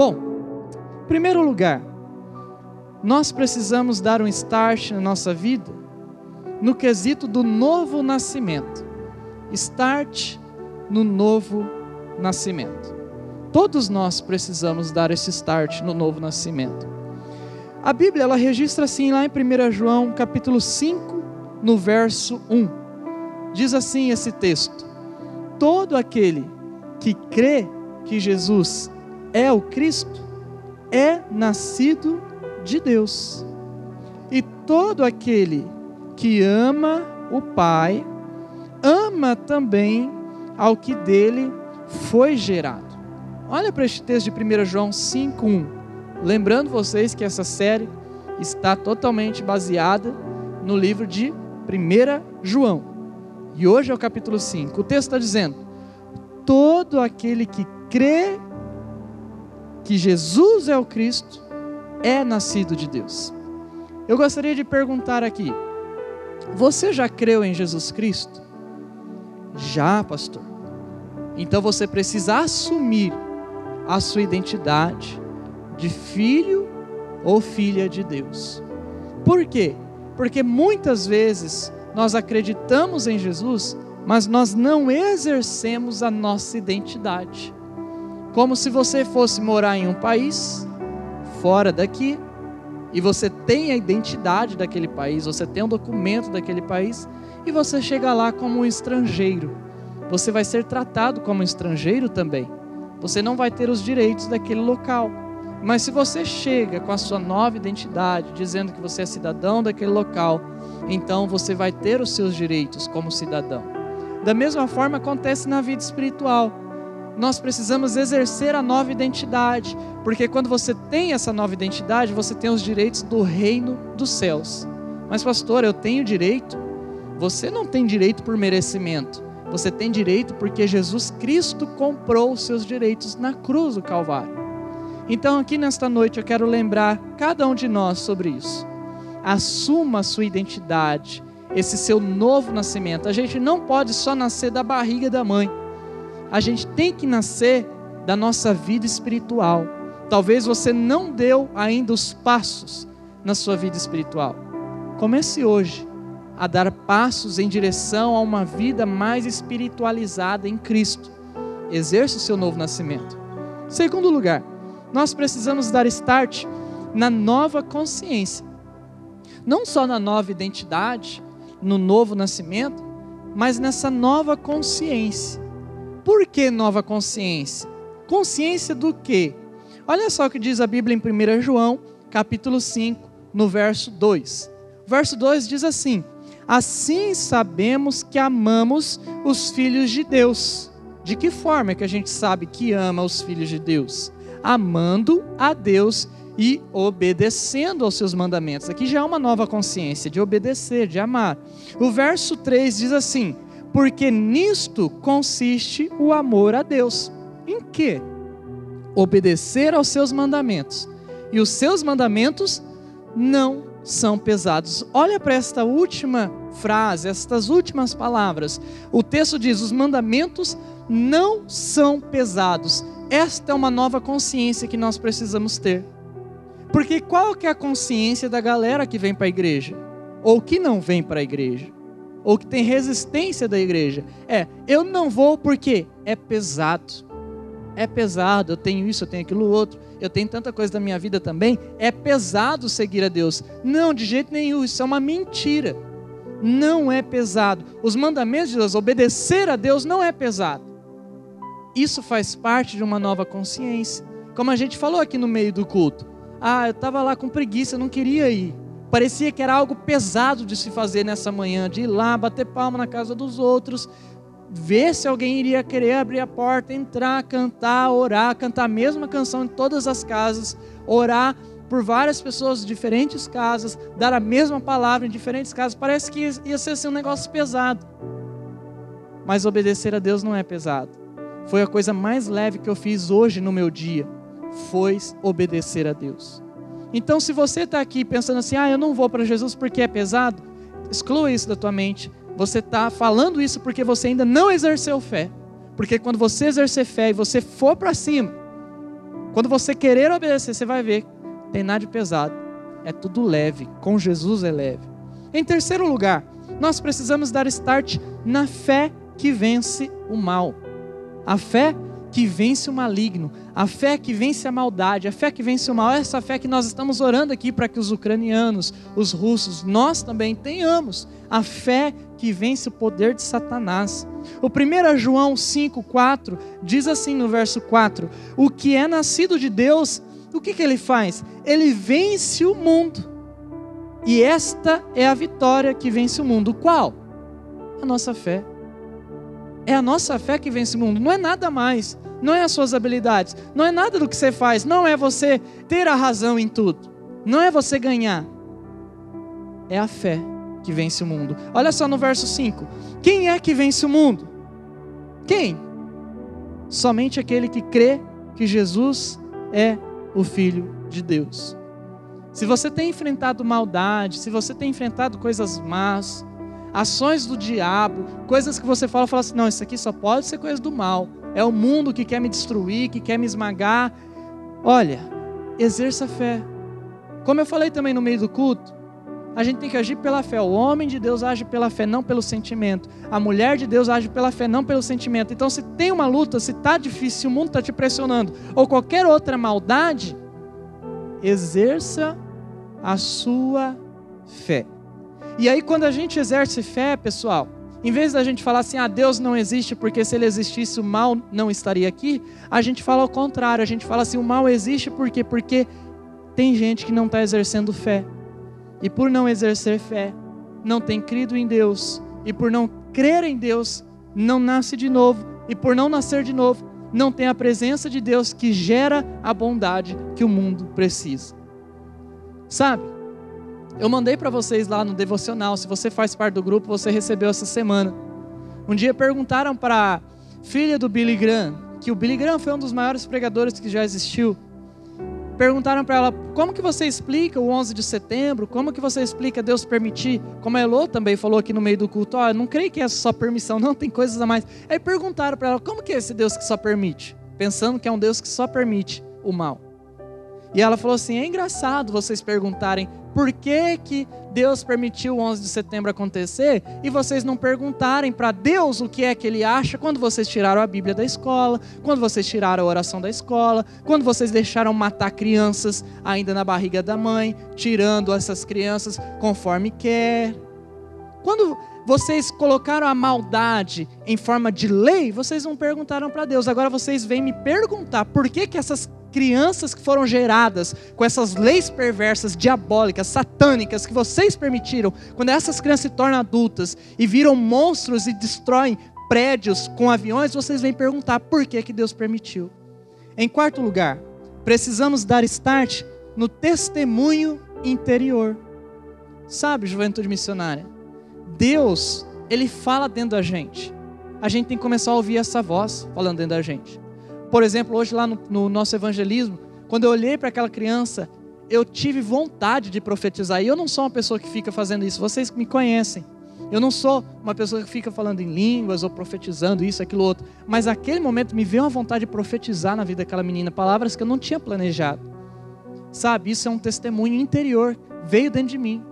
Bom, em primeiro lugar, nós precisamos dar um start na nossa vida no quesito do novo nascimento. Start no novo nascimento. Todos nós precisamos dar esse start no novo nascimento. A Bíblia ela registra assim lá em 1 João, capítulo 5, no verso 1. Diz assim esse texto: Todo aquele que crê que Jesus é o Cristo é nascido de Deus. E todo aquele que ama o Pai, ama também ao que dele foi gerado. Olha para este texto de 1 João 5:1. Lembrando vocês que essa série está totalmente baseada no livro de 1 João. E hoje é o capítulo 5. O texto está dizendo: Todo aquele que crê que Jesus é o Cristo é nascido de Deus. Eu gostaria de perguntar aqui: você já creu em Jesus Cristo? Já, pastor. Então você precisa assumir a sua identidade de filho ou filha de Deus. Por quê? Porque muitas vezes nós acreditamos em Jesus, mas nós não exercemos a nossa identidade. Como se você fosse morar em um país fora daqui e você tem a identidade daquele país, você tem um documento daquele país e você chega lá como um estrangeiro. Você vai ser tratado como um estrangeiro também. Você não vai ter os direitos daquele local. Mas se você chega com a sua nova identidade, dizendo que você é cidadão daquele local, então você vai ter os seus direitos como cidadão. Da mesma forma acontece na vida espiritual nós precisamos exercer a nova identidade, porque quando você tem essa nova identidade, você tem os direitos do reino dos céus. Mas, pastor, eu tenho direito? Você não tem direito por merecimento, você tem direito porque Jesus Cristo comprou os seus direitos na cruz do Calvário. Então, aqui nesta noite, eu quero lembrar cada um de nós sobre isso. Assuma a sua identidade, esse seu novo nascimento. A gente não pode só nascer da barriga da mãe a gente tem que nascer da nossa vida espiritual. Talvez você não deu ainda os passos na sua vida espiritual. Comece hoje a dar passos em direção a uma vida mais espiritualizada em Cristo. Exerça o seu novo nascimento. Segundo lugar, nós precisamos dar start na nova consciência. Não só na nova identidade, no novo nascimento, mas nessa nova consciência. Por que nova consciência? Consciência do quê? Olha só o que diz a Bíblia em 1 João, capítulo 5, no verso 2. O verso 2 diz assim: Assim sabemos que amamos os filhos de Deus. De que forma é que a gente sabe que ama os filhos de Deus? Amando a Deus e obedecendo aos seus mandamentos. Aqui já é uma nova consciência de obedecer, de amar. O verso 3 diz assim: porque nisto consiste o amor a Deus. Em que? Obedecer aos seus mandamentos. E os seus mandamentos não são pesados. Olha para esta última frase, estas últimas palavras. O texto diz: os mandamentos não são pesados. Esta é uma nova consciência que nós precisamos ter. Porque qual que é a consciência da galera que vem para a igreja? Ou que não vem para a igreja? Ou que tem resistência da igreja. É, eu não vou porque é pesado. É pesado, eu tenho isso, eu tenho aquilo outro, eu tenho tanta coisa da minha vida também. É pesado seguir a Deus. Não, de jeito nenhum, isso é uma mentira. Não é pesado. Os mandamentos de Deus, obedecer a Deus não é pesado. Isso faz parte de uma nova consciência. Como a gente falou aqui no meio do culto. Ah, eu estava lá com preguiça, eu não queria ir. Parecia que era algo pesado de se fazer nessa manhã, de ir lá, bater palma na casa dos outros, ver se alguém iria querer abrir a porta, entrar, cantar, orar, cantar a mesma canção em todas as casas, orar por várias pessoas de diferentes casas, dar a mesma palavra em diferentes casas. Parece que ia ser assim, um negócio pesado. Mas obedecer a Deus não é pesado. Foi a coisa mais leve que eu fiz hoje no meu dia. Foi obedecer a Deus. Então, se você está aqui pensando assim, ah, eu não vou para Jesus porque é pesado, exclua isso da tua mente. Você está falando isso porque você ainda não exerceu fé. Porque quando você exercer fé e você for para cima, Quando você querer obedecer, você vai ver, tem nada de pesado. É tudo leve. Com Jesus é leve. Em terceiro lugar, nós precisamos dar start na fé que vence o mal. A fé que vence o maligno, a fé que vence a maldade, a fé que vence o mal, essa fé que nós estamos orando aqui para que os ucranianos, os russos, nós também tenhamos, a fé que vence o poder de Satanás. O 1 João 5,4 diz assim no verso 4: O que é nascido de Deus, o que, que ele faz? Ele vence o mundo. E esta é a vitória que vence o mundo. Qual? A nossa fé. É a nossa fé que vence o mundo, não é nada mais não é as suas habilidades, não é nada do que você faz, não é você ter a razão em tudo, não é você ganhar, é a fé que vence o mundo. Olha só no verso 5: quem é que vence o mundo? Quem? Somente aquele que crê que Jesus é o Filho de Deus. Se você tem enfrentado maldade, se você tem enfrentado coisas más, ações do diabo, coisas que você fala, fala assim: não, isso aqui só pode ser coisa do mal é o mundo que quer me destruir, que quer me esmagar. Olha, exerça a fé. Como eu falei também no meio do culto, a gente tem que agir pela fé. O homem de Deus age pela fé, não pelo sentimento. A mulher de Deus age pela fé, não pelo sentimento. Então, se tem uma luta, se está difícil, se o mundo está te pressionando, ou qualquer outra maldade, exerça a sua fé. E aí, quando a gente exerce fé, pessoal, em vez da gente falar assim, ah, Deus não existe porque se ele existisse o mal não estaria aqui, a gente fala ao contrário, a gente fala assim, o mal existe por quê? Porque tem gente que não está exercendo fé. E por não exercer fé, não tem crido em Deus. E por não crer em Deus, não nasce de novo. E por não nascer de novo, não tem a presença de Deus que gera a bondade que o mundo precisa. Sabe? Eu mandei para vocês lá no devocional, se você faz parte do grupo, você recebeu essa semana. Um dia perguntaram para filha do Billy Graham, que o Billy Graham foi um dos maiores pregadores que já existiu. Perguntaram para ela, como que você explica o 11 de setembro? Como que você explica Deus permitir? Como a Elô também falou aqui no meio do culto, ó, não creio que é só permissão, não, tem coisas a mais. Aí perguntaram para ela, como que é esse Deus que só permite? Pensando que é um Deus que só permite o mal. E ela falou assim: é engraçado vocês perguntarem por que, que Deus permitiu o 11 de setembro acontecer e vocês não perguntarem para Deus o que é que Ele acha quando vocês tiraram a Bíblia da escola, quando vocês tiraram a oração da escola, quando vocês deixaram matar crianças ainda na barriga da mãe, tirando essas crianças conforme quer. Quando vocês colocaram a maldade em forma de lei, vocês não perguntaram para Deus. Agora vocês vêm me perguntar por que, que essas crianças que foram geradas com essas leis perversas, diabólicas, satânicas que vocês permitiram, quando essas crianças se tornam adultas e viram monstros e destroem prédios com aviões, vocês vêm perguntar por que, que Deus permitiu. Em quarto lugar, precisamos dar start no testemunho interior. Sabe, juventude missionária? Deus, Ele fala dentro da gente. A gente tem que começar a ouvir essa voz falando dentro da gente. Por exemplo, hoje lá no, no nosso evangelismo, quando eu olhei para aquela criança, eu tive vontade de profetizar. E eu não sou uma pessoa que fica fazendo isso, vocês me conhecem. Eu não sou uma pessoa que fica falando em línguas ou profetizando isso, aquilo, outro. Mas naquele momento me veio uma vontade de profetizar na vida daquela menina, palavras que eu não tinha planejado. Sabe, isso é um testemunho interior, veio dentro de mim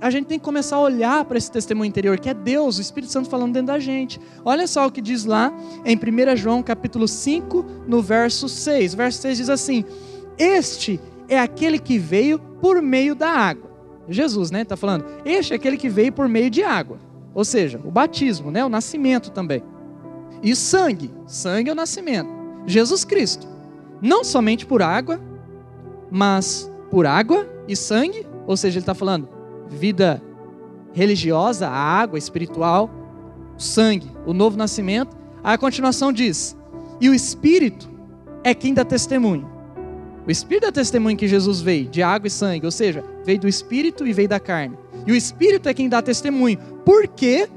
a gente tem que começar a olhar para esse testemunho interior, que é Deus, o Espírito Santo falando dentro da gente. Olha só o que diz lá em 1 João capítulo 5, no verso 6. O verso 6 diz assim: Este é aquele que veio por meio da água. Jesus, né? Está falando. Este é aquele que veio por meio de água. Ou seja, o batismo, né? O nascimento também. E sangue. Sangue é o nascimento. Jesus Cristo. Não somente por água, mas por água e sangue. Ou seja, ele está falando vida religiosa, a água espiritual, o sangue, o novo nascimento. Aí a continuação diz: e o Espírito é quem dá testemunho. O Espírito dá testemunho que Jesus veio de água e sangue, ou seja, veio do Espírito e veio da carne. E o Espírito é quem dá testemunho, porque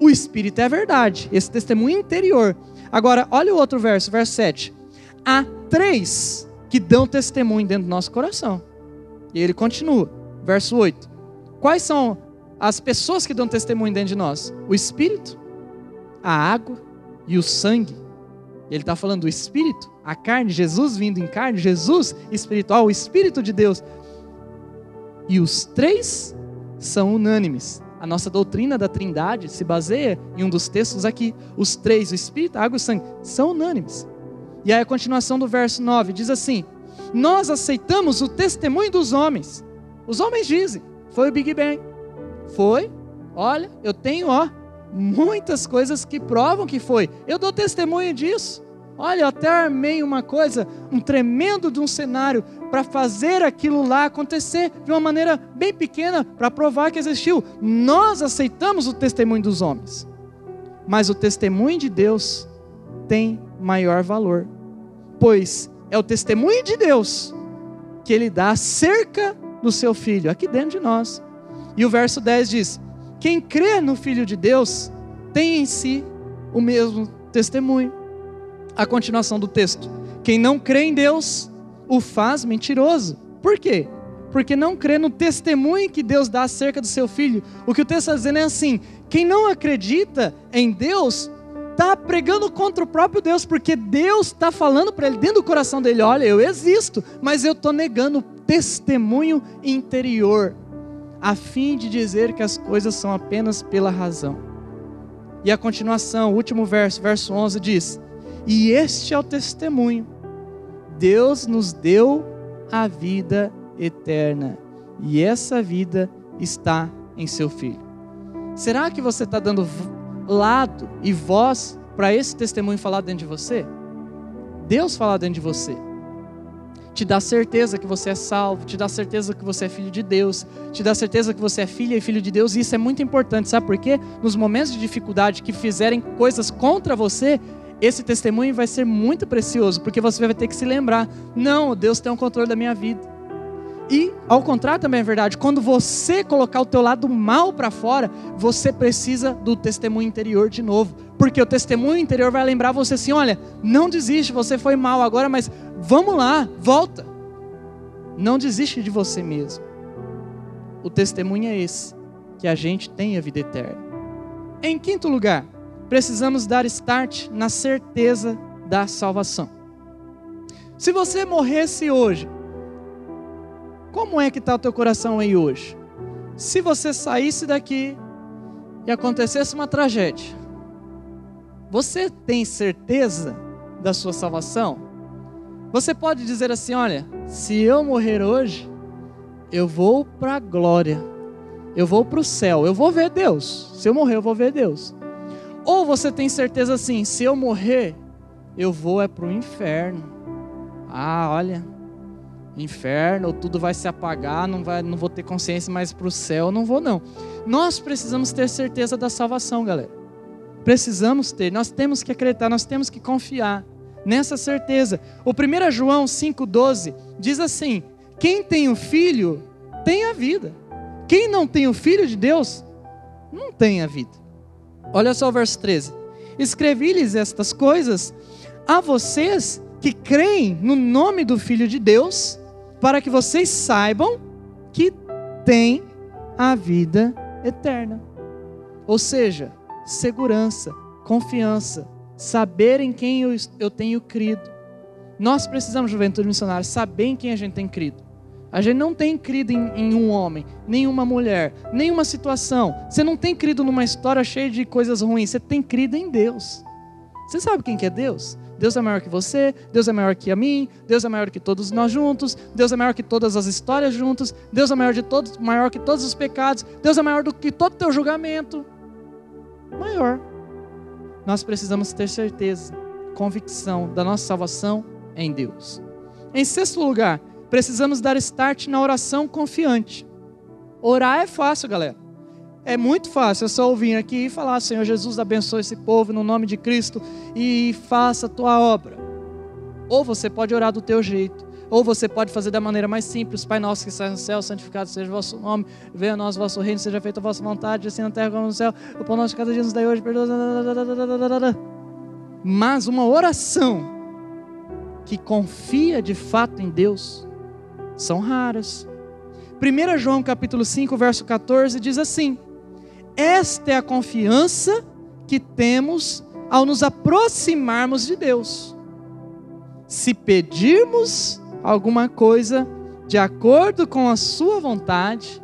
o Espírito é verdade, esse testemunho interior. Agora, olha o outro verso, verso 7. Há três que dão testemunho dentro do nosso coração. E ele continua, verso 8. Quais são as pessoas que dão testemunho dentro de nós? O Espírito, a água e o sangue. Ele está falando do Espírito a carne, Jesus vindo em carne, Jesus espiritual, o Espírito de Deus. E os três são unânimes. A nossa doutrina da Trindade se baseia em um dos textos aqui. Os três, o Espírito, a água e o sangue, são unânimes. E aí a continuação do verso 9 diz assim: Nós aceitamos o testemunho dos homens. Os homens dizem, foi o Big Bang. Foi, olha, eu tenho, ó, muitas coisas que provam que foi. Eu dou testemunho disso. Olha, eu até armei uma coisa, um tremendo de um cenário para fazer aquilo lá acontecer de uma maneira bem pequena para provar que existiu. Nós aceitamos o testemunho dos homens, mas o testemunho de Deus tem maior valor, pois é o testemunho de Deus que ele dá acerca do seu filho, aqui dentro de nós. E o verso 10 diz: Quem crê no Filho de Deus tem em si o mesmo testemunho a continuação do texto. Quem não crê em Deus o faz mentiroso. Por quê? Porque não crê no testemunho que Deus dá acerca do seu filho. O que o texto está dizendo é assim: quem não acredita em Deus está pregando contra o próprio Deus, porque Deus está falando para ele dentro do coração dele: olha, eu existo, mas eu estou negando o testemunho interior, a fim de dizer que as coisas são apenas pela razão. E a continuação, o último verso, verso 11 diz: e este é o testemunho. Deus nos deu a vida eterna. E essa vida está em seu Filho. Será que você está dando lado e voz para esse testemunho falar dentro de você? Deus falar dentro de você. Te dá certeza que você é salvo, te dá certeza que você é filho de Deus, te dá certeza que você é filha e filho de Deus, e isso é muito importante, sabe por quê? Nos momentos de dificuldade que fizerem coisas contra você, esse testemunho vai ser muito precioso, porque você vai ter que se lembrar: não, Deus tem o um controle da minha vida. E, ao contrário, também é verdade, quando você colocar o teu lado mal para fora, você precisa do testemunho interior de novo. Porque o testemunho interior vai lembrar você assim: olha, não desiste, você foi mal agora, mas vamos lá, volta. Não desiste de você mesmo. O testemunho é esse, que a gente tem a vida eterna. Em quinto lugar, precisamos dar start na certeza da salvação. Se você morresse hoje, como é que está o teu coração aí hoje? Se você saísse daqui e acontecesse uma tragédia, você tem certeza da sua salvação? Você pode dizer assim: olha, se eu morrer hoje, eu vou para a glória, eu vou para o céu, eu vou ver Deus. Se eu morrer, eu vou ver Deus. Ou você tem certeza assim, se eu morrer, eu vou é para o inferno. Ah, olha, inferno, tudo vai se apagar, não, vai, não vou ter consciência mais para o céu, não vou não. Nós precisamos ter certeza da salvação, galera. Precisamos ter, nós temos que acreditar, nós temos que confiar nessa certeza. O 1 João 5,12 diz assim: quem tem o filho tem a vida. Quem não tem o filho de Deus não tem a vida. Olha só o verso 13. Escrevi-lhes estas coisas a vocês que creem no nome do Filho de Deus, para que vocês saibam que têm a vida eterna. Ou seja, segurança, confiança, saber em quem eu, eu tenho crido. Nós precisamos, juventude missionária, saber em quem a gente tem crido. A gente não tem crido em, em, um homem, nenhuma mulher, nenhuma situação. Você não tem crido numa história cheia de coisas ruins. Você tem crido em Deus. Você sabe quem que é Deus? Deus é maior que você, Deus é maior que a mim, Deus é maior que todos nós juntos, Deus é maior que todas as histórias juntos, Deus é maior de todos, maior que todos os pecados, Deus é maior do que todo teu julgamento. Maior. Nós precisamos ter certeza, convicção da nossa salvação em Deus. Em sexto lugar, precisamos dar start na oração confiante. Orar é fácil, galera. É muito fácil, é só ouvir aqui e falar: Senhor Jesus, abençoe esse povo no nome de Cristo e faça a tua obra. Ou você pode orar do teu jeito, ou você pode fazer da maneira mais simples: Pai nosso que está no céu, santificado seja o vosso nome, venha a nós o vosso reino, seja feita a vossa vontade, assim na terra como no céu. O pão nosso de cada dia nos dai hoje, perdoa. Mas uma oração que confia de fato em Deus são raras. 1 João capítulo 5, verso 14 diz assim: Esta é a confiança que temos ao nos aproximarmos de Deus. se pedirmos alguma coisa de acordo com a sua vontade,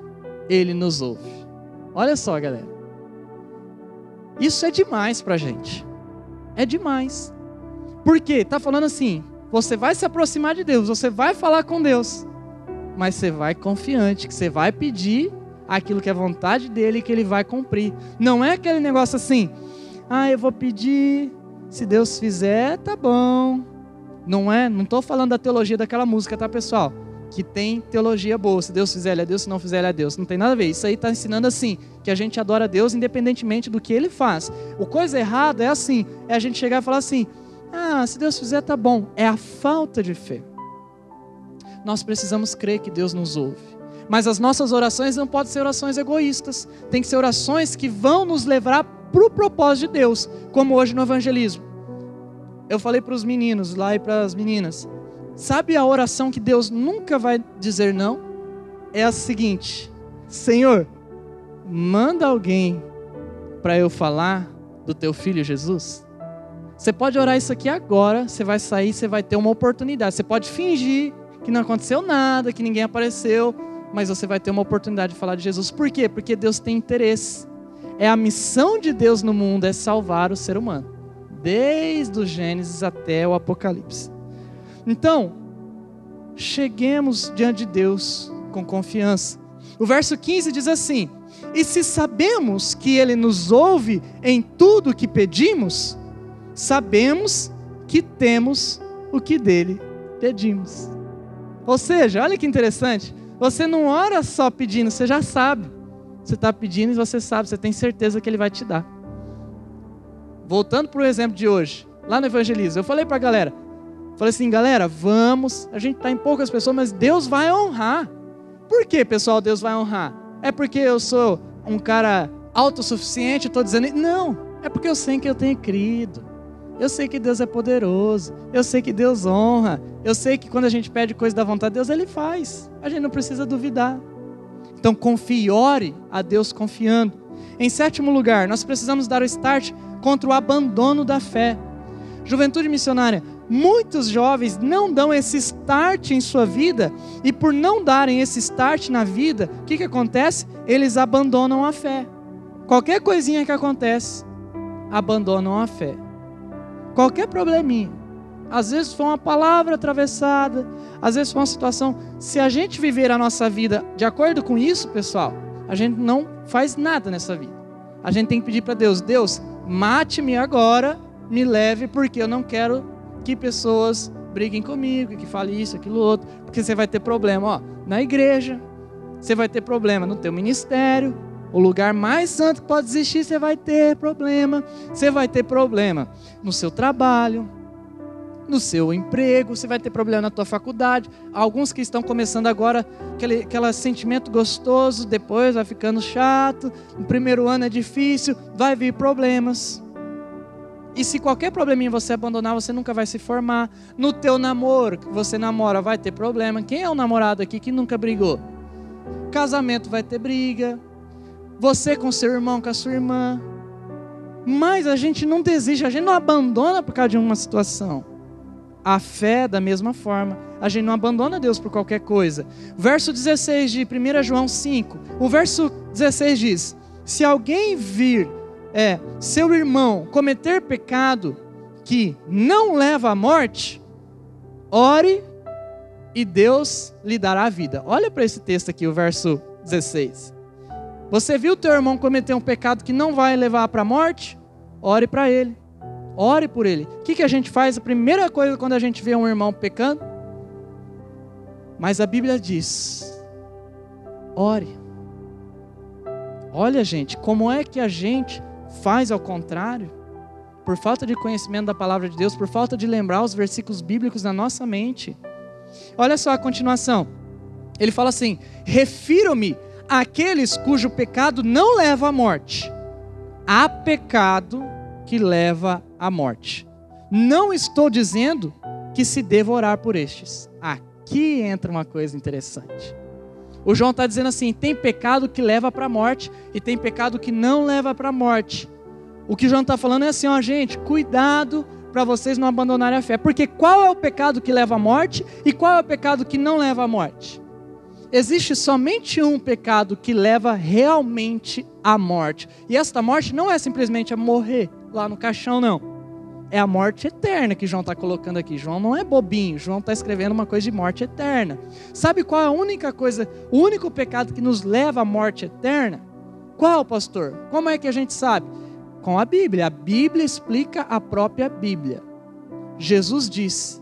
ele nos ouve. Olha só, galera. Isso é demais para a gente. É demais. Por quê? Está falando assim: você vai se aproximar de Deus, você vai falar com Deus, mas você vai confiante que você vai pedir aquilo que é vontade dele que ele vai cumprir. Não é aquele negócio assim: ah, eu vou pedir, se Deus fizer, tá bom. Não é? Não estou falando da teologia daquela música, tá, pessoal? que tem teologia boa. Se Deus fizer, ele é Deus. Se não fizer, ele é Deus. Não tem nada a ver. Isso aí está ensinando assim, que a gente adora Deus independentemente do que ele faz. O coisa errada é assim, é a gente chegar e falar assim, ah, se Deus fizer, tá bom. É a falta de fé. Nós precisamos crer que Deus nos ouve. Mas as nossas orações não podem ser orações egoístas. Tem que ser orações que vão nos levar para o propósito de Deus, como hoje no evangelismo. Eu falei para os meninos lá e para as meninas, Sabe a oração que Deus nunca vai dizer não? É a seguinte: Senhor, manda alguém para eu falar do teu filho Jesus. Você pode orar isso aqui agora, você vai sair, você vai ter uma oportunidade. Você pode fingir que não aconteceu nada, que ninguém apareceu, mas você vai ter uma oportunidade de falar de Jesus. Por quê? Porque Deus tem interesse. É a missão de Deus no mundo é salvar o ser humano, desde o Gênesis até o Apocalipse. Então, cheguemos diante de Deus com confiança. O verso 15 diz assim: E se sabemos que Ele nos ouve em tudo o que pedimos, sabemos que temos o que dele pedimos. Ou seja, olha que interessante, você não ora só pedindo, você já sabe. Você está pedindo e você sabe, você tem certeza que Ele vai te dar. Voltando para o exemplo de hoje, lá no evangelismo, eu falei para a galera: Falei assim, galera, vamos. A gente está em poucas pessoas, mas Deus vai honrar. Por que, pessoal, Deus vai honrar? É porque eu sou um cara autossuficiente, estou dizendo. Não, é porque eu sei que eu tenho crido. Eu sei que Deus é poderoso. Eu sei que Deus honra. Eu sei que quando a gente pede coisa da vontade de Deus, Ele faz. A gente não precisa duvidar. Então confie, ore a Deus confiando. Em sétimo lugar, nós precisamos dar o start contra o abandono da fé. Juventude missionária, muitos jovens não dão esse start em sua vida, e por não darem esse start na vida, o que, que acontece? Eles abandonam a fé. Qualquer coisinha que acontece, abandonam a fé. Qualquer probleminha. Às vezes foi uma palavra atravessada, às vezes foi uma situação. Se a gente viver a nossa vida de acordo com isso, pessoal, a gente não faz nada nessa vida. A gente tem que pedir para Deus: Deus, mate-me agora, me leve, porque eu não quero que pessoas briguem comigo, que falem isso, aquilo outro, porque você vai ter problema, ó, na igreja, você vai ter problema no teu ministério, o lugar mais santo que pode existir, você vai ter problema, você vai ter problema no seu trabalho, no seu emprego, você vai ter problema na tua faculdade. Alguns que estão começando agora, aquele, aquele sentimento gostoso, depois vai ficando chato, no primeiro ano é difícil, vai vir problemas. E se qualquer probleminha você abandonar, você nunca vai se formar. No teu namoro, que você namora, vai ter problema. Quem é o namorado aqui que nunca brigou? Casamento vai ter briga. Você com seu irmão, com a sua irmã. Mas a gente não desiste, a gente não abandona por causa de uma situação. A fé, da mesma forma, a gente não abandona Deus por qualquer coisa. Verso 16 de 1 João 5. O verso 16 diz: Se alguém vir é seu irmão cometer pecado que não leva à morte, ore e Deus lhe dará a vida. Olha para esse texto aqui, o verso 16. Você viu teu irmão cometer um pecado que não vai levar para a morte? Ore para ele. Ore por ele. O que, que a gente faz? A primeira coisa quando a gente vê um irmão pecando? Mas a Bíblia diz: ore. Olha, gente, como é que a gente faz ao contrário, por falta de conhecimento da palavra de Deus, por falta de lembrar os versículos bíblicos na nossa mente. Olha só a continuação. Ele fala assim: Refiro-me àqueles cujo pecado não leva à morte. Há pecado que leva à morte. Não estou dizendo que se deva orar por estes. Aqui entra uma coisa interessante. O João está dizendo assim: tem pecado que leva para a morte e tem pecado que não leva para a morte. O que o João está falando é assim: ó, gente, cuidado para vocês não abandonarem a fé. Porque qual é o pecado que leva à morte e qual é o pecado que não leva à morte? Existe somente um pecado que leva realmente à morte. E esta morte não é simplesmente a morrer lá no caixão, não. É a morte eterna que João está colocando aqui. João não é bobinho, João está escrevendo uma coisa de morte eterna. Sabe qual é a única coisa, o único pecado que nos leva à morte eterna? Qual, pastor? Como é que a gente sabe? Com a Bíblia. A Bíblia explica a própria Bíblia. Jesus disse: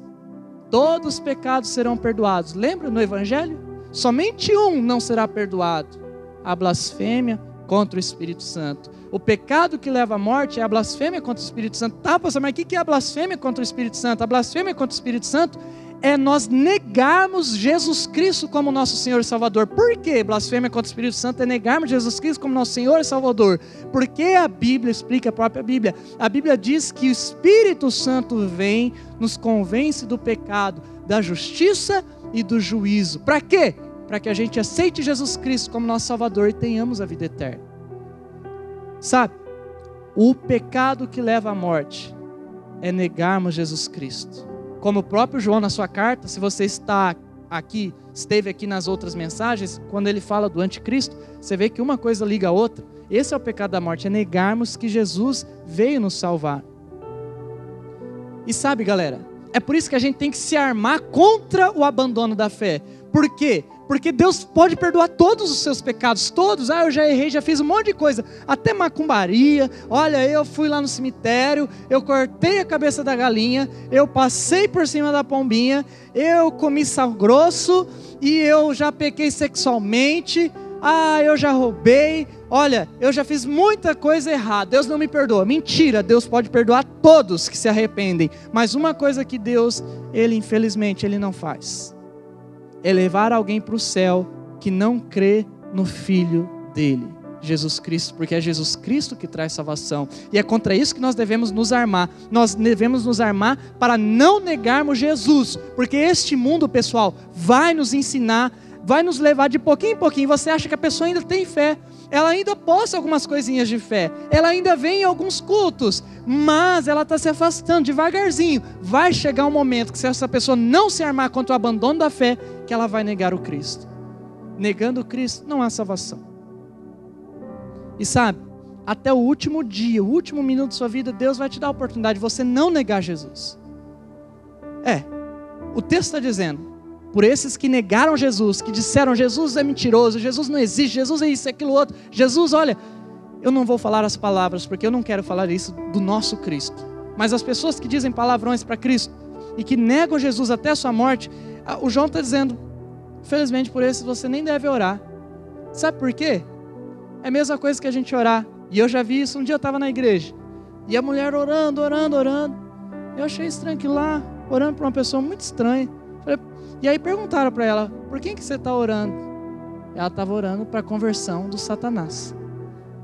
todos os pecados serão perdoados. Lembra no Evangelho? Somente um não será perdoado: a blasfêmia contra o Espírito Santo. O pecado que leva à morte é a blasfêmia contra o Espírito Santo. Tá, pastor, mas o que é a blasfêmia contra o Espírito Santo? A blasfêmia contra o Espírito Santo é nós negarmos Jesus Cristo como nosso Senhor e Salvador. Por que blasfêmia contra o Espírito Santo é negarmos Jesus Cristo como nosso Senhor e Salvador? Porque a Bíblia explica a própria Bíblia. A Bíblia diz que o Espírito Santo vem, nos convence do pecado, da justiça e do juízo. Para quê? Para que a gente aceite Jesus Cristo como nosso Salvador e tenhamos a vida eterna. Sabe, o pecado que leva à morte é negarmos Jesus Cristo. Como o próprio João na sua carta, se você está aqui, esteve aqui nas outras mensagens, quando ele fala do anticristo, você vê que uma coisa liga a outra. Esse é o pecado da morte, é negarmos que Jesus veio nos salvar. E sabe, galera, é por isso que a gente tem que se armar contra o abandono da fé. Por quê? Porque Deus pode perdoar todos os seus pecados, todos. Ah, eu já errei, já fiz um monte de coisa, até macumbaria. Olha, eu fui lá no cemitério, eu cortei a cabeça da galinha, eu passei por cima da pombinha, eu comi sal grosso e eu já pequei sexualmente. Ah, eu já roubei. Olha, eu já fiz muita coisa errada. Deus não me perdoa. Mentira, Deus pode perdoar todos que se arrependem. Mas uma coisa que Deus, ele infelizmente, ele não faz é levar alguém para o céu que não crê no Filho dele, Jesus Cristo, porque é Jesus Cristo que traz salvação. E é contra isso que nós devemos nos armar. Nós devemos nos armar para não negarmos Jesus, porque este mundo, pessoal, vai nos ensinar, vai nos levar de pouquinho em pouquinho. Você acha que a pessoa ainda tem fé, ela ainda posta algumas coisinhas de fé, ela ainda vem em alguns cultos, mas ela está se afastando devagarzinho. Vai chegar um momento que, se essa pessoa não se armar contra o abandono da fé, que ela vai negar o Cristo. Negando o Cristo, não há salvação. E sabe, até o último dia, o último minuto da sua vida, Deus vai te dar a oportunidade de você não negar Jesus. É, o texto está dizendo: por esses que negaram Jesus, que disseram Jesus é mentiroso, Jesus não existe, Jesus é isso, é aquilo outro. Jesus, olha, eu não vou falar as palavras porque eu não quero falar isso do nosso Cristo. Mas as pessoas que dizem palavrões para Cristo e que negam Jesus até a sua morte, o João está dizendo, felizmente por esses você nem deve orar. Sabe por quê? É a mesma coisa que a gente orar. E eu já vi isso, um dia eu estava na igreja. E a mulher orando, orando, orando. Eu achei estranho que lá, orando para uma pessoa muito estranha. E aí perguntaram para ela: por quem que você está orando? Ela estava orando para a conversão do Satanás.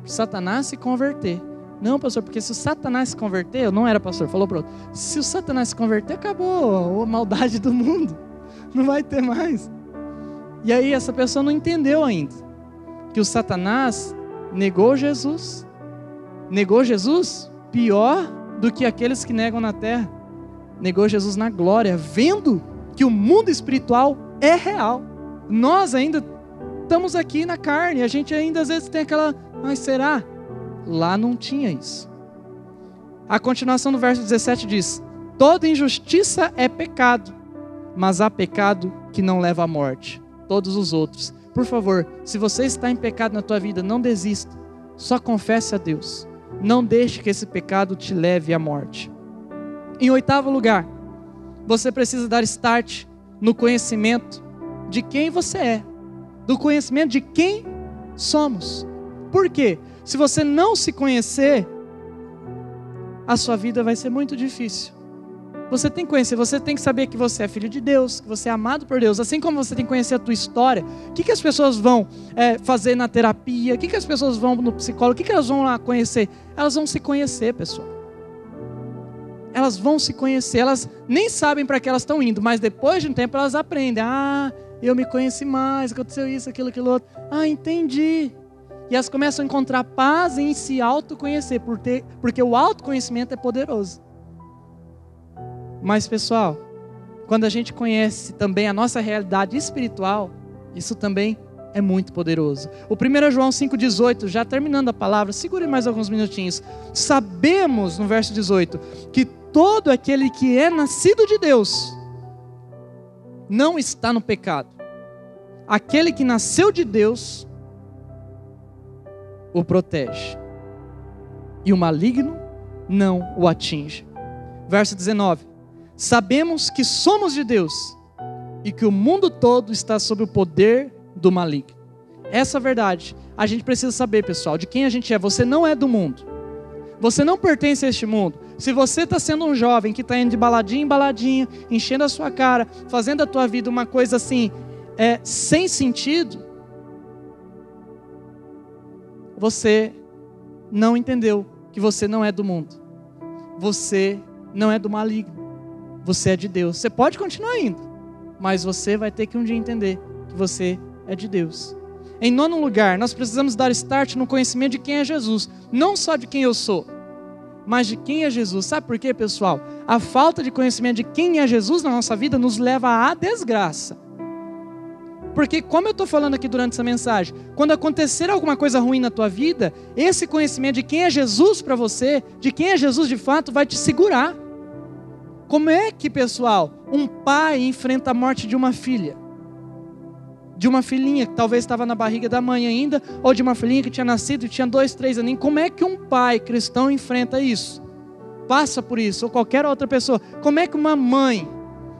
Para Satanás se converter. Não, pastor, porque se o Satanás se converter, eu não era pastor, falou para outro. Se o Satanás se converter, acabou a maldade do mundo. Não vai ter mais. E aí essa pessoa não entendeu ainda que o Satanás negou Jesus. Negou Jesus pior do que aqueles que negam na terra. Negou Jesus na glória, vendo que o mundo espiritual é real. Nós ainda estamos aqui na carne, a gente ainda às vezes tem aquela, mas será? Lá não tinha isso. A continuação do verso 17 diz: Toda injustiça é pecado, mas há pecado que não leva à morte. Todos os outros. Por favor, se você está em pecado na tua vida, não desista. Só confesse a Deus. Não deixe que esse pecado te leve à morte. Em oitavo lugar, você precisa dar start no conhecimento de quem você é, do conhecimento de quem somos. Por quê? Se você não se conhecer, a sua vida vai ser muito difícil. Você tem que conhecer, você tem que saber que você é filho de Deus, que você é amado por Deus, assim como você tem que conhecer a tua história. O que, que as pessoas vão é, fazer na terapia? O que, que as pessoas vão no psicólogo? O que, que elas vão lá conhecer? Elas vão se conhecer, pessoal elas vão se conhecer, elas nem sabem para que elas estão indo, mas depois de um tempo elas aprendem. Ah, eu me conheci mais, aconteceu isso, aquilo, aquilo outro. Ah, entendi. E elas começam a encontrar paz em se autoconhecer, porque o autoconhecimento é poderoso. Mas, pessoal, quando a gente conhece também a nossa realidade espiritual, isso também é muito poderoso. O 1 João 5,18, já terminando a palavra, segure mais alguns minutinhos. Sabemos, no verso 18, que todo aquele que é nascido de Deus não está no pecado. Aquele que nasceu de Deus o protege. E o maligno não o atinge. Verso 19: Sabemos que somos de Deus e que o mundo todo está sob o poder do maligno. Essa verdade a gente precisa saber, pessoal, de quem a gente é. Você não é do mundo. Você não pertence a este mundo. Se você está sendo um jovem que está indo de baladinha em baladinha, enchendo a sua cara, fazendo a tua vida uma coisa assim, é, sem sentido, você não entendeu que você não é do mundo. Você não é do maligno. Você é de Deus. Você pode continuar indo, mas você vai ter que um dia entender que você é de Deus. Em nono lugar, nós precisamos dar start no conhecimento de quem é Jesus, não só de quem eu sou, mas de quem é Jesus. Sabe por quê, pessoal? A falta de conhecimento de quem é Jesus na nossa vida nos leva à desgraça. Porque, como eu estou falando aqui durante essa mensagem, quando acontecer alguma coisa ruim na tua vida, esse conhecimento de quem é Jesus para você, de quem é Jesus de fato, vai te segurar. Como é que, pessoal, um pai enfrenta a morte de uma filha? De uma filhinha que talvez estava na barriga da mãe ainda, ou de uma filhinha que tinha nascido e tinha dois, três aninhos. Como é que um pai cristão enfrenta isso? Passa por isso, ou qualquer outra pessoa. Como é que uma mãe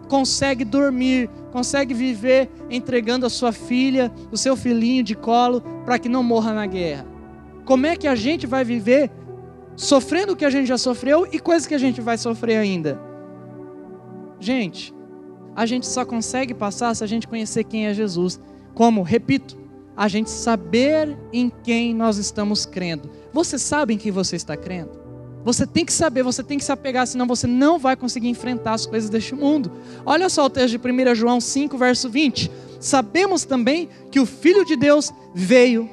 consegue dormir, consegue viver entregando a sua filha, o seu filhinho de colo, para que não morra na guerra? Como é que a gente vai viver sofrendo o que a gente já sofreu e coisas que a gente vai sofrer ainda? Gente, a gente só consegue passar se a gente conhecer quem é Jesus. Como, repito, a gente saber em quem nós estamos crendo. Você sabe em quem você está crendo? Você tem que saber, você tem que se apegar, senão você não vai conseguir enfrentar as coisas deste mundo. Olha só o texto de 1 João 5, verso 20. Sabemos também que o Filho de Deus veio.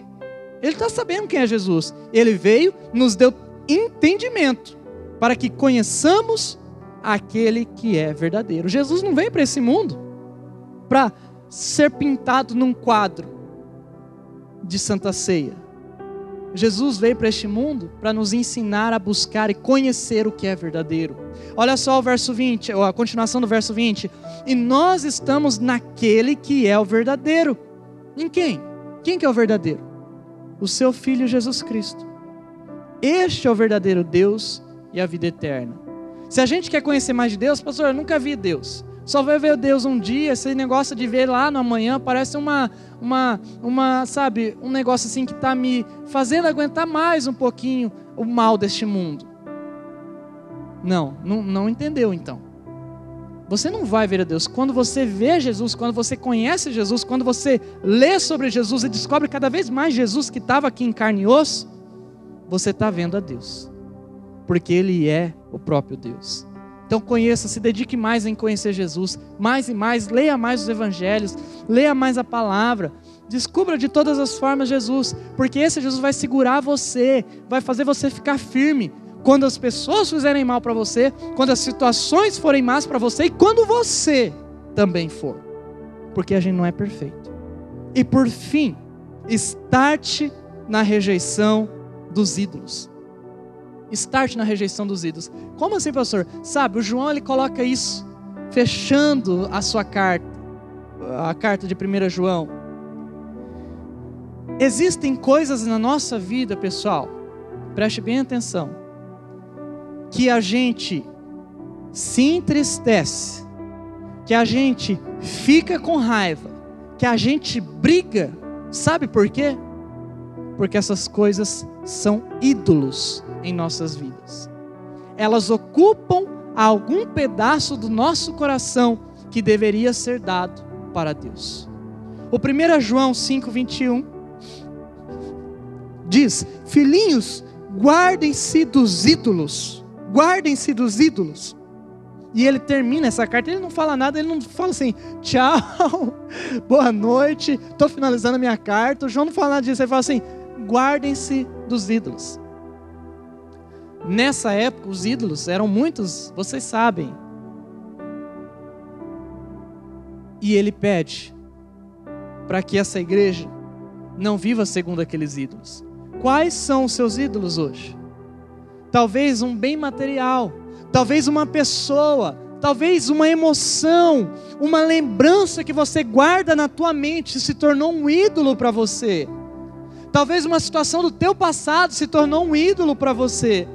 Ele está sabendo quem é Jesus. Ele veio, nos deu entendimento para que conheçamos aquele que é verdadeiro. Jesus não veio para esse mundo para ser pintado num quadro de Santa Ceia. Jesus veio para este mundo para nos ensinar a buscar e conhecer o que é verdadeiro. Olha só o verso 20, ou a continuação do verso 20. E nós estamos naquele que é o verdadeiro. Em quem? Quem que é o verdadeiro? O seu filho Jesus Cristo. Este é o verdadeiro Deus e a vida eterna. Se a gente quer conhecer mais de Deus, pastor, eu nunca vi Deus. Só vai ver Deus um dia, esse negócio de ver lá no amanhã parece uma, uma, uma sabe, um negócio assim que está me fazendo aguentar mais um pouquinho o mal deste mundo. Não, não, não entendeu então. Você não vai ver a Deus. Quando você vê Jesus, quando você conhece Jesus, quando você lê sobre Jesus e descobre cada vez mais Jesus que estava aqui em carne e osso, você está vendo a Deus porque Ele é o próprio Deus. Então conheça, se dedique mais em conhecer Jesus, mais e mais, leia mais os evangelhos, leia mais a palavra, descubra de todas as formas Jesus, porque esse Jesus vai segurar você, vai fazer você ficar firme quando as pessoas fizerem mal para você, quando as situações forem más para você e quando você também for, porque a gente não é perfeito. E por fim, starte na rejeição dos ídolos start na rejeição dos ídolos. Como assim, pastor? Sabe, o João ele coloca isso fechando a sua carta, a carta de 1 João. Existem coisas na nossa vida, pessoal, preste bem atenção, que a gente se entristece, que a gente fica com raiva, que a gente briga, sabe por quê? Porque essas coisas são ídolos em nossas vidas. Elas ocupam algum pedaço do nosso coração que deveria ser dado para Deus. O 1 João 5,21 diz: Filhinhos, guardem-se dos ídolos, guardem-se dos ídolos. E ele termina essa carta, ele não fala nada, ele não fala assim, tchau, boa noite, estou finalizando a minha carta. O João não fala nada disso, ele fala assim: guardem-se dos ídolos. Nessa época, os ídolos eram muitos, vocês sabem. E ele pede para que essa igreja não viva segundo aqueles ídolos. Quais são os seus ídolos hoje? Talvez um bem material, talvez uma pessoa, talvez uma emoção, uma lembrança que você guarda na tua mente se tornou um ídolo para você. Talvez uma situação do teu passado se tornou um ídolo para você.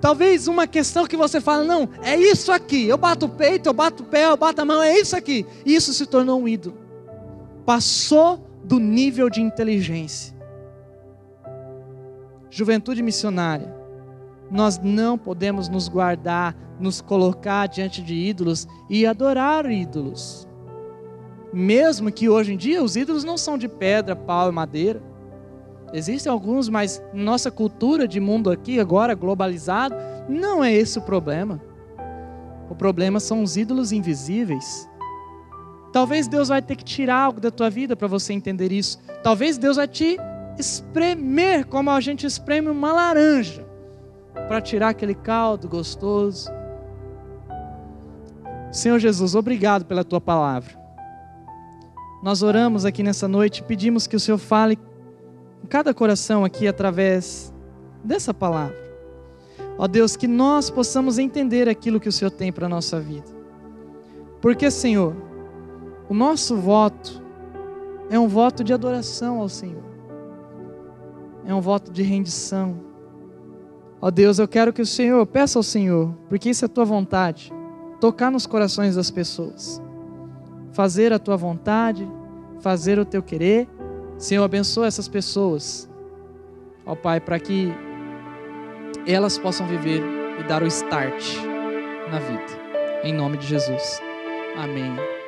Talvez uma questão que você fala, não, é isso aqui. Eu bato o peito, eu bato o pé, eu bato a mão, é isso aqui. Isso se tornou um ídolo. Passou do nível de inteligência. Juventude missionária, nós não podemos nos guardar, nos colocar diante de ídolos e adorar ídolos. Mesmo que hoje em dia os ídolos não são de pedra, pau e madeira. Existem alguns, mas nossa cultura de mundo aqui, agora globalizado, não é esse o problema. O problema são os ídolos invisíveis. Talvez Deus vai ter que tirar algo da tua vida para você entender isso. Talvez Deus vai te espremer como a gente espreme uma laranja para tirar aquele caldo gostoso. Senhor Jesus, obrigado pela tua palavra. Nós oramos aqui nessa noite pedimos que o Senhor fale cada coração aqui através dessa palavra. Ó Deus, que nós possamos entender aquilo que o Senhor tem para a nossa vida. Porque, Senhor, o nosso voto é um voto de adoração ao Senhor, é um voto de rendição. Ó Deus, eu quero que o Senhor, peça ao Senhor, porque isso é a tua vontade, tocar nos corações das pessoas, fazer a tua vontade, fazer o teu querer Senhor, abençoa essas pessoas, ó Pai, para que elas possam viver e dar o start na vida. Em nome de Jesus. Amém.